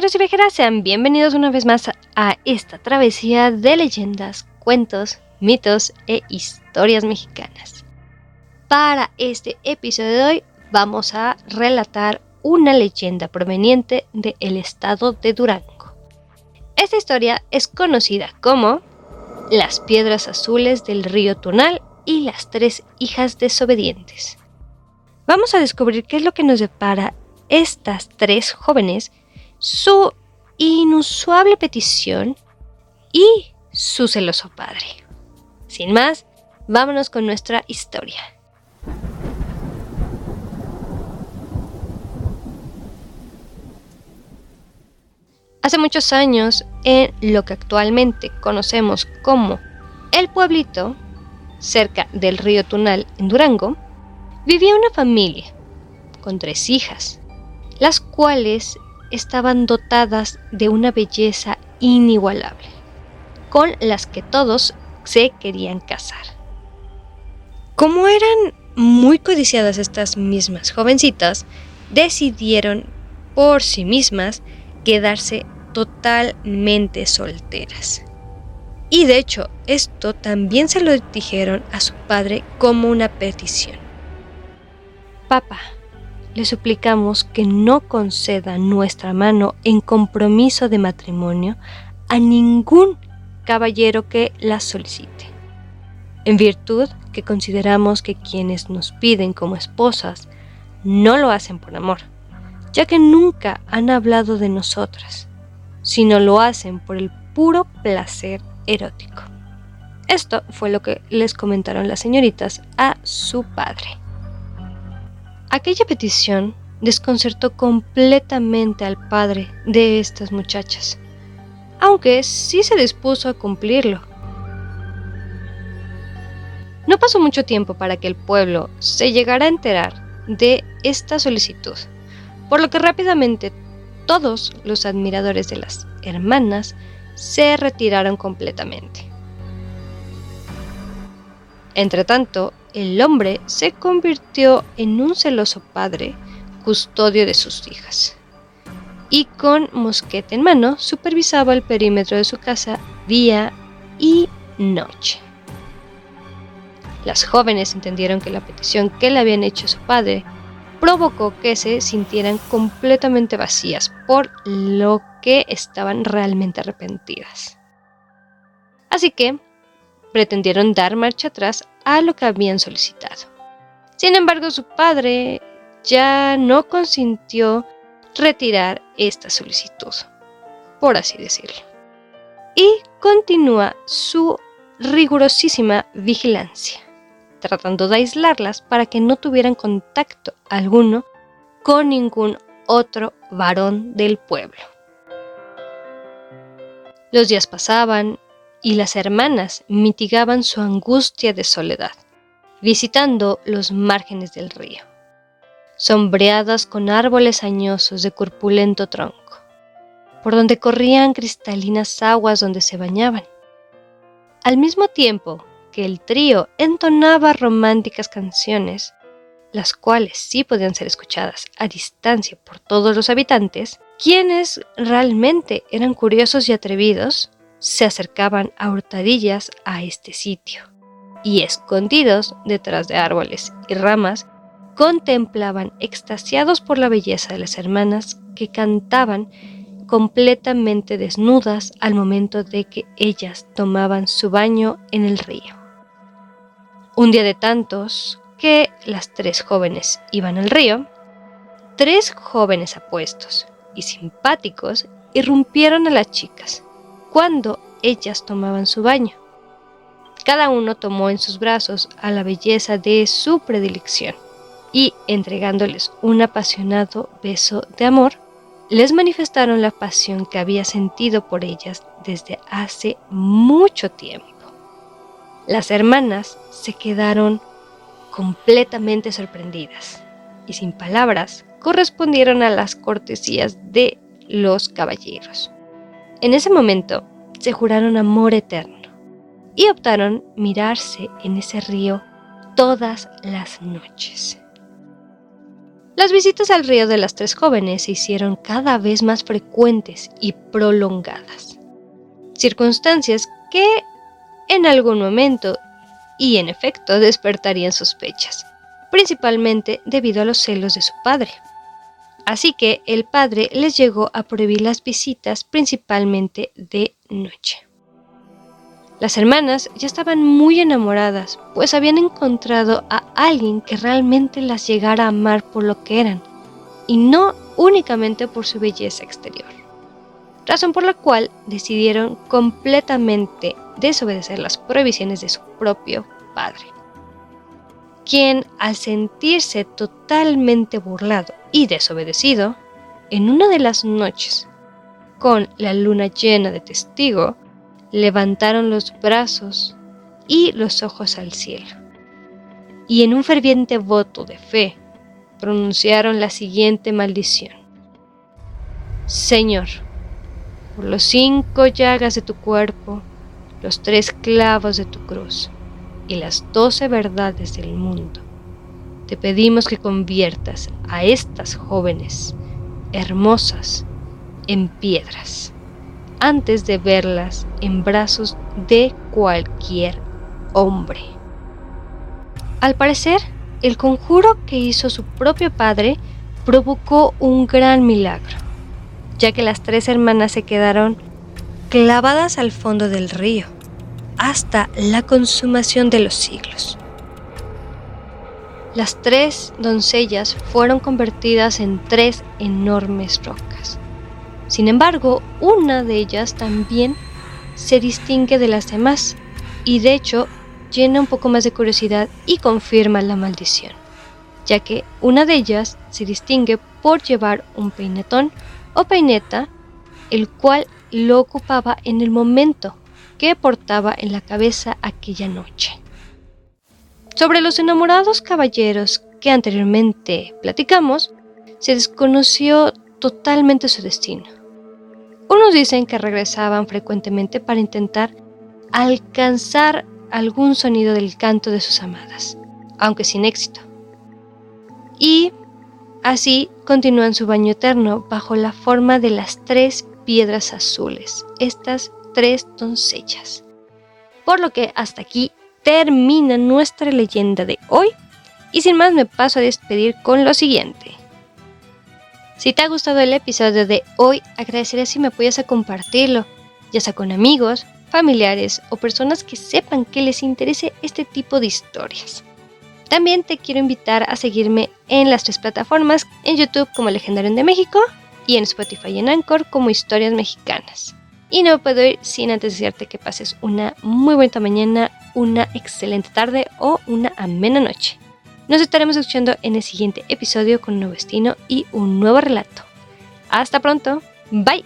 viajeros y viajeras, sean bienvenidos una vez más a esta travesía de leyendas, cuentos, mitos e historias mexicanas. Para este episodio de hoy vamos a relatar una leyenda proveniente del estado de Durango. Esta historia es conocida como Las piedras azules del río Tunal y las tres hijas desobedientes. Vamos a descubrir qué es lo que nos depara estas tres jóvenes su inusual petición y su celoso padre. Sin más, vámonos con nuestra historia. Hace muchos años, en lo que actualmente conocemos como el pueblito, cerca del río Tunal, en Durango, vivía una familia con tres hijas, las cuales estaban dotadas de una belleza inigualable, con las que todos se querían casar. Como eran muy codiciadas estas mismas jovencitas, decidieron por sí mismas quedarse totalmente solteras. Y de hecho, esto también se lo dijeron a su padre como una petición. Papá, le suplicamos que no conceda nuestra mano en compromiso de matrimonio a ningún caballero que la solicite, en virtud que consideramos que quienes nos piden como esposas no lo hacen por amor, ya que nunca han hablado de nosotras, sino lo hacen por el puro placer erótico. Esto fue lo que les comentaron las señoritas a su padre. Aquella petición desconcertó completamente al padre de estas muchachas, aunque sí se dispuso a cumplirlo. No pasó mucho tiempo para que el pueblo se llegara a enterar de esta solicitud, por lo que rápidamente todos los admiradores de las hermanas se retiraron completamente. Entretanto, el hombre se convirtió en un celoso padre, custodio de sus hijas, y con mosquete en mano supervisaba el perímetro de su casa día y noche. Las jóvenes entendieron que la petición que le habían hecho a su padre provocó que se sintieran completamente vacías, por lo que estaban realmente arrepentidas. Así que pretendieron dar marcha atrás a lo que habían solicitado. Sin embargo, su padre ya no consintió retirar esta solicitud, por así decirlo, y continúa su rigurosísima vigilancia, tratando de aislarlas para que no tuvieran contacto alguno con ningún otro varón del pueblo. Los días pasaban y las hermanas mitigaban su angustia de soledad, visitando los márgenes del río, sombreadas con árboles añosos de corpulento tronco, por donde corrían cristalinas aguas donde se bañaban. Al mismo tiempo que el trío entonaba románticas canciones, las cuales sí podían ser escuchadas a distancia por todos los habitantes, quienes realmente eran curiosos y atrevidos, se acercaban a hurtadillas a este sitio y escondidos detrás de árboles y ramas, contemplaban extasiados por la belleza de las hermanas que cantaban completamente desnudas al momento de que ellas tomaban su baño en el río. Un día de tantos que las tres jóvenes iban al río, tres jóvenes apuestos y simpáticos irrumpieron a las chicas cuando ellas tomaban su baño. Cada uno tomó en sus brazos a la belleza de su predilección y, entregándoles un apasionado beso de amor, les manifestaron la pasión que había sentido por ellas desde hace mucho tiempo. Las hermanas se quedaron completamente sorprendidas y sin palabras correspondieron a las cortesías de los caballeros. En ese momento se juraron amor eterno y optaron mirarse en ese río todas las noches. Las visitas al río de las tres jóvenes se hicieron cada vez más frecuentes y prolongadas, circunstancias que en algún momento y en efecto despertarían sospechas, principalmente debido a los celos de su padre. Así que el padre les llegó a prohibir las visitas principalmente de noche. Las hermanas ya estaban muy enamoradas, pues habían encontrado a alguien que realmente las llegara a amar por lo que eran, y no únicamente por su belleza exterior. Razón por la cual decidieron completamente desobedecer las prohibiciones de su propio padre, quien al sentirse totalmente burlado y desobedecido, en una de las noches, con la luna llena de testigo, levantaron los brazos y los ojos al cielo, y en un ferviente voto de fe pronunciaron la siguiente maldición. Señor, por los cinco llagas de tu cuerpo, los tres clavos de tu cruz y las doce verdades del mundo, te pedimos que conviertas a estas jóvenes hermosas en piedras antes de verlas en brazos de cualquier hombre. Al parecer, el conjuro que hizo su propio padre provocó un gran milagro, ya que las tres hermanas se quedaron clavadas al fondo del río hasta la consumación de los siglos. Las tres doncellas fueron convertidas en tres enormes rocas sin embargo, una de ellas también se distingue de las demás y de hecho llena un poco más de curiosidad y confirma la maldición, ya que una de ellas se distingue por llevar un peinetón o peineta, el cual lo ocupaba en el momento que portaba en la cabeza aquella noche. Sobre los enamorados caballeros que anteriormente platicamos, se desconoció totalmente su destino unos dicen que regresaban frecuentemente para intentar alcanzar algún sonido del canto de sus amadas, aunque sin éxito. Y así continúan su baño eterno bajo la forma de las tres piedras azules, estas tres doncellas. Por lo que hasta aquí termina nuestra leyenda de hoy y sin más me paso a despedir con lo siguiente. Si te ha gustado el episodio de hoy, agradeceré si me apoyas a compartirlo, ya sea con amigos, familiares o personas que sepan que les interese este tipo de historias. También te quiero invitar a seguirme en las tres plataformas, en YouTube como Legendario de México y en Spotify y en Anchor como Historias Mexicanas. Y no puedo ir sin antes desearte que pases una muy buena mañana, una excelente tarde o una amena noche. Nos estaremos escuchando en el siguiente episodio con un nuevo destino y un nuevo relato. Hasta pronto. Bye.